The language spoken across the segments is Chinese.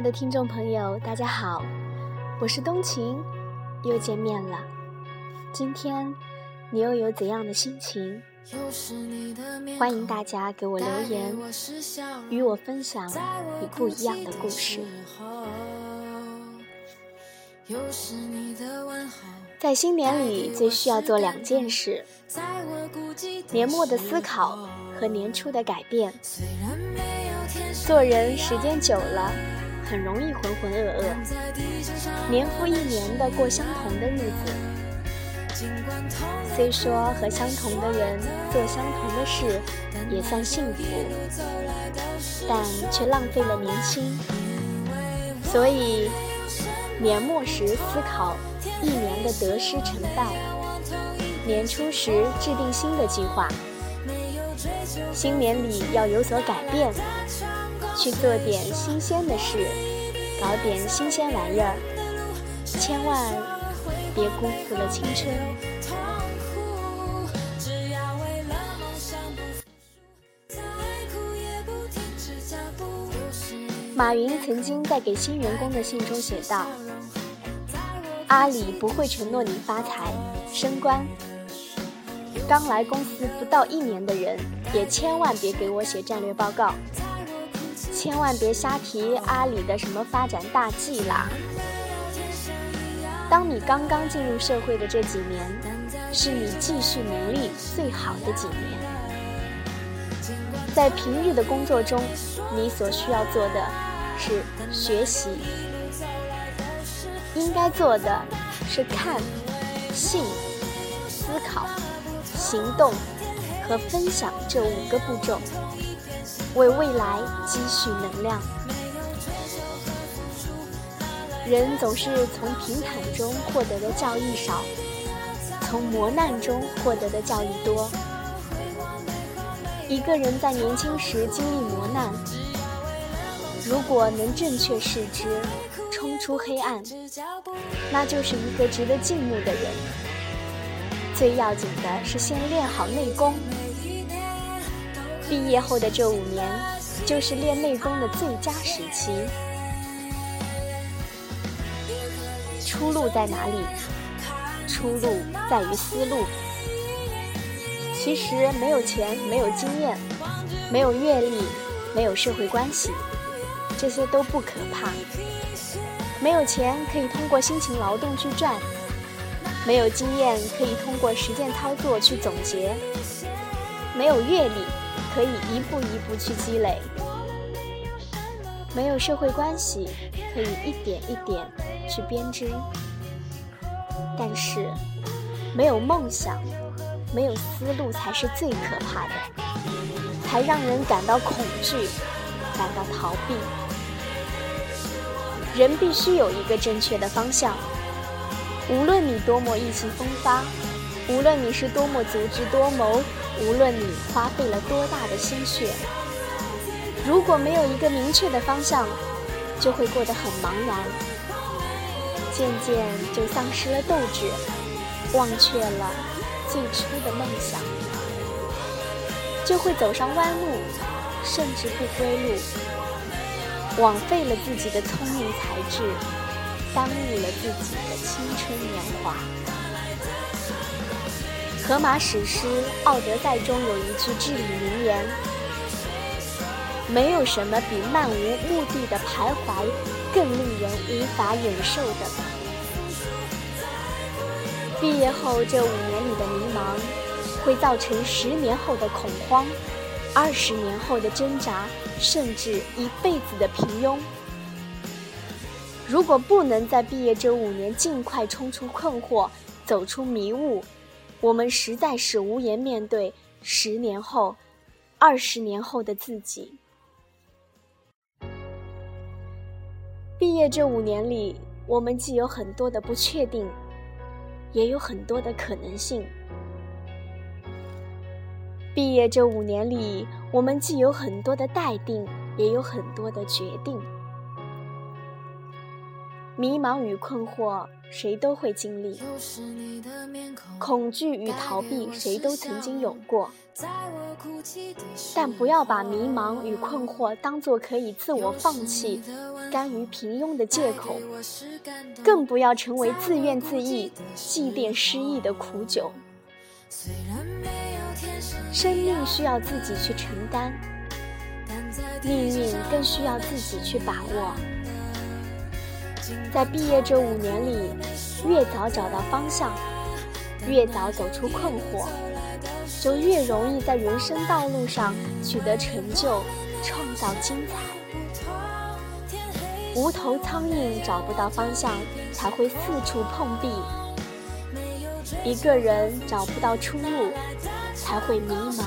爱的听众朋友，大家好，我是冬晴，又见面了。今天你又有怎样的心情？欢迎大家给我留言，与我分享你不一样的故事。在新年里，最需要做两件事：年末的思考和年初的改变。做人时间久了。很容易浑浑噩噩，年复一年的过相同的日子。虽说和相同的人做相同的事也算幸福，但却浪费了年轻。所以年末时思考一年的得失成败，年初时制定新的计划。新年里要有所改变。去做点新鲜的事，搞点新鲜玩意儿，千万别辜负了青春。马云曾经在给新员工的信中写道：“阿里不会承诺你发财、升官。刚来公司不到一年的人，也千万别给我写战略报告。”千万别瞎提阿里的什么发展大计啦！当你刚刚进入社会的这几年，是你继续努力最好的几年。在平日的工作中，你所需要做的是学习，应该做的是看、信、思考、行动和分享这五个步骤。为未来积蓄能量。人总是从平坦中获得的教益少，从磨难中获得的教益多。一个人在年轻时经历磨难，如果能正确视之，冲出黑暗，那就是一个值得敬慕的人。最要紧的是先练好内功。毕业后的这五年，就是练内功的最佳时期。出路在哪里？出路在于思路。其实没有钱，没有经验，没有阅历，没有社会关系，这些都不可怕。没有钱可以通过辛勤劳动去赚，没有经验可以通过实践操作去总结，没有阅历。可以一步一步去积累，没有社会关系，可以一点一点去编织。但是，没有梦想，没有思路才是最可怕的，才让人感到恐惧，感到逃避。人必须有一个正确的方向，无论你多么意气风发，无论你是多么足智多谋。无论你花费了多大的心血，如果没有一个明确的方向，就会过得很茫然，渐渐就丧失了斗志，忘却了最初的梦想，就会走上弯路，甚至不归路，枉费了自己的聪明才智，耽误了自己的青春年华。荷马史诗《奥德赛》中有一句至理名言：“没有什么比漫无目的的徘徊更令人无法忍受的。”毕业后这五年里的迷茫，会造成十年后的恐慌，二十年后的挣扎，甚至一辈子的平庸。如果不能在毕业这五年尽快冲出困惑，走出迷雾，我们实在是无颜面对十年后、二十年后的自己。毕业这五年里，我们既有很多的不确定，也有很多的可能性。毕业这五年里，我们既有很多的待定，也有很多的决定。迷茫与困惑，谁都会经历；恐惧与逃避，谁都曾经有过。但不要把迷茫与困惑当作可以自我放弃、甘于平庸的借口，更不要成为自怨自艾、祭奠失意的苦酒。生命需要自己去承担，命运更需要自己去把握。在毕业这五年里，越早找到方向，越早走出困惑，就越容易在人生道路上取得成就，创造精彩。无头苍蝇找不到方向，才会四处碰壁。一个人找不到出路，才会迷茫、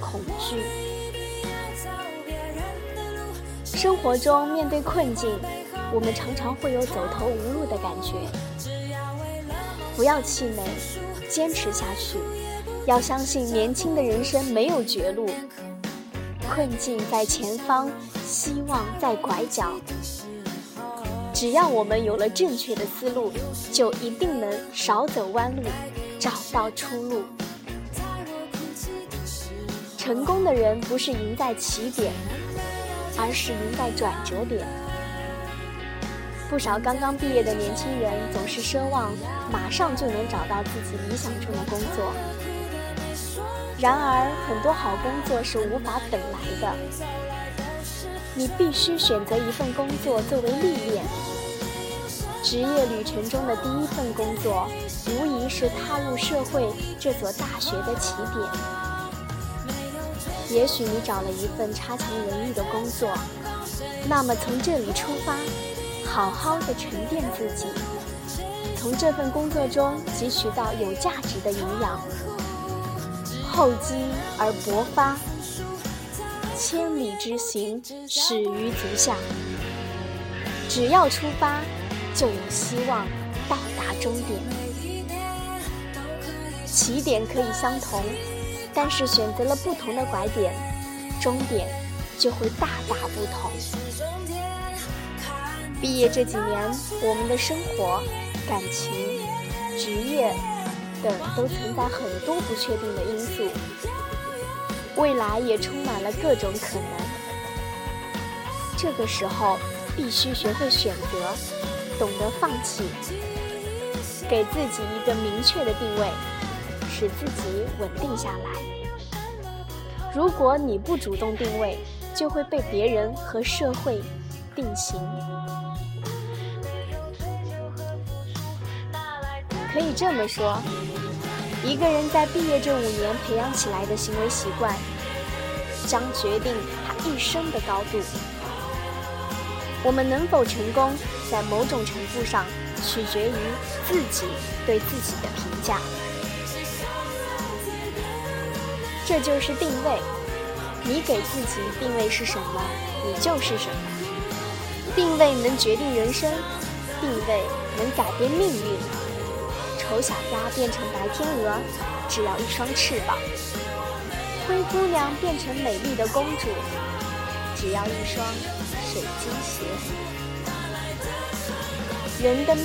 恐惧。生活中面对困境。我们常常会有走投无路的感觉，不要气馁，坚持下去。要相信年轻的人生没有绝路，困境在前方，希望在拐角。只要我们有了正确的思路，就一定能少走弯路，找到出路。成功的人不是赢在起点，而是赢在转折点。不少刚刚毕业的年轻人总是奢望马上就能找到自己理想中的工作，然而很多好工作是无法等来的。你必须选择一份工作作为历练。职业旅程中的第一份工作，无疑是踏入社会这所大学的起点。也许你找了一份差强人意的工作，那么从这里出发。好好的沉淀自己，从这份工作中汲取到有价值的营养，厚积而薄发，千里之行始于足下。只要出发，就有希望到达终点。起点可以相同，但是选择了不同的拐点，终点就会大大不同。毕业这几年，我们的生活、感情、职业等都存在很多不确定的因素，未来也充满了各种可能。这个时候，必须学会选择，懂得放弃，给自己一个明确的定位，使自己稳定下来。如果你不主动定位，就会被别人和社会定型。可以这么说，一个人在毕业这五年培养起来的行为习惯，将决定他一生的高度。我们能否成功，在某种程度上取决于自己对自己的评价。这就是定位，你给自己定位是什么，你就是什么。定位能决定人生，定位能改变命运。丑小鸭变成白天鹅，只要一双翅膀；灰姑娘变成美丽的公主，只要一双水晶鞋。人的命，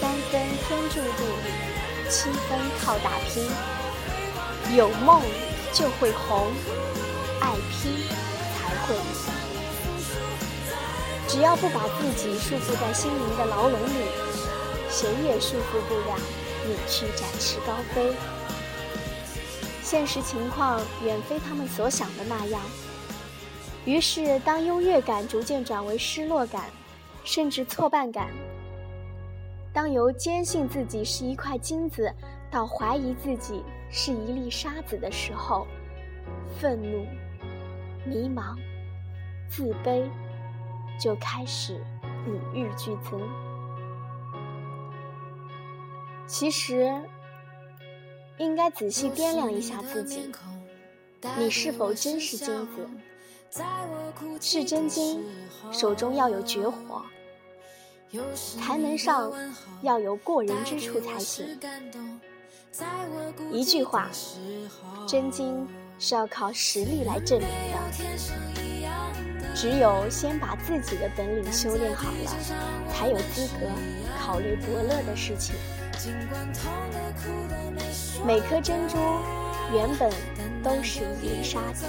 三分天注定，七分靠打拼。有梦就会红，爱拼才会赢。只要不把自己束缚在心灵的牢笼里。谁也束缚不了你去展翅高飞。现实情况远非他们所想的那样。于是，当优越感逐渐转为失落感，甚至挫败感；当由坚信自己是一块金子，到怀疑自己是一粒沙子的时候，愤怒、迷茫、自卑就开始与日俱增。其实，应该仔细掂量一下自己，你是否真是金子？是真金，手中要有绝活，台门上要有过人之处才行。一句话，真金是要靠实力来证明的。只有先把自己的本领修炼好了，才有资格考虑伯乐的事情。每颗珍珠原本都是一粒沙子，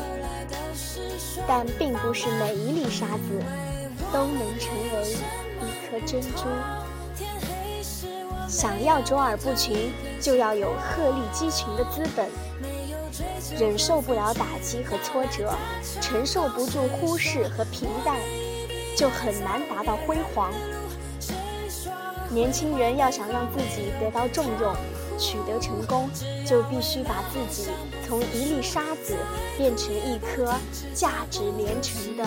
但并不是每一粒沙子都能成为一颗珍珠。想要卓尔不群，就要有鹤立鸡群的资本。忍受不了打击和挫折，承受不住忽视和平淡，就很难达到辉煌。年轻人要想让自己得到重用，取得成功，就必须把自己从一粒沙子变成一颗价值连城的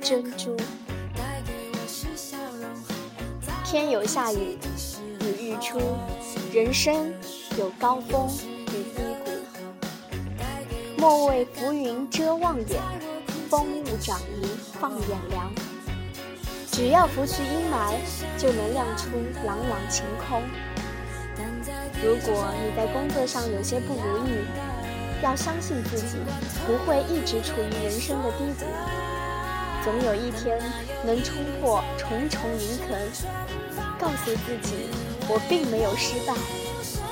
珍珠。天有下雨，雨欲出，人生有高峰与低谷。莫为浮云遮望眼，风物长宜放眼量。只要拂去阴霾，就能亮出朗朗晴空。如果你在工作上有些不如意，要相信自己不会一直处于人生的低谷，总有一天能冲破重重云层。告诉自己，我并没有失败，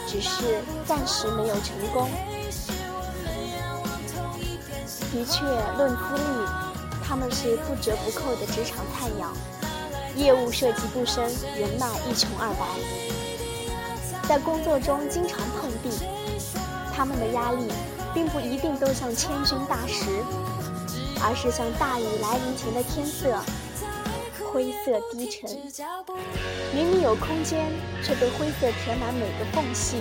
只是暂时没有成功。的确，论资历。他们是不折不扣的职场菜鸟，业务涉及不深，人脉一穷二白，在工作中经常碰壁。他们的压力并不一定都像千钧大石，而是像大雨来临前的天色，灰色低沉。明明有空间，却被灰色填满每个缝隙，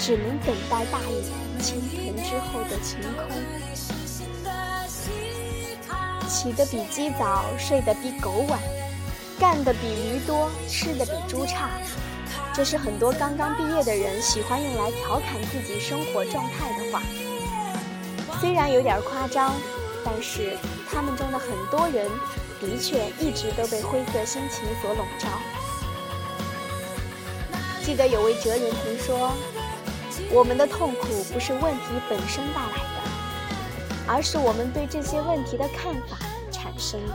只能等待大雨倾盆之后的晴空。起得比鸡早，睡得比狗晚，干得比驴多，吃得比猪差。这是很多刚刚毕业的人喜欢用来调侃自己生活状态的话。虽然有点夸张，但是他们中的很多人的确一直都被灰色心情所笼罩。记得有位哲人曾说：“我们的痛苦不是问题本身带来的。”而是我们对这些问题的看法产生的。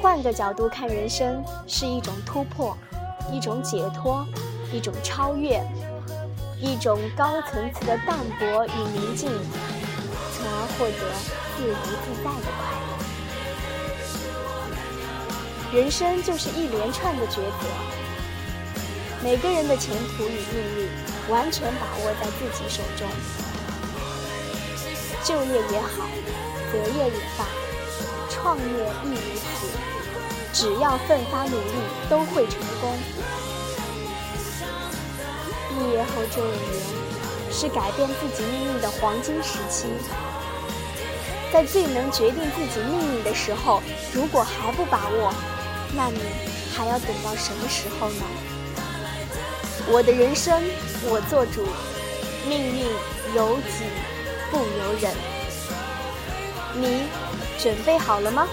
换个角度看人生，是一种突破，一种解脱，一种超越，一种高层次的淡泊与宁静，从而获得自由自在的快乐。人生就是一连串的抉择，每个人的前途与命运，完全把握在自己手中。就业也好，择业也罢，创业亦如此。只要奋发努力，都会成功。毕业后这五年，是改变自己命运的黄金时期。在最能决定自己命运的时候，如果还不把握，那你还要等到什么时候呢？我的人生我做主，命运由己。不由人，你准备好了吗？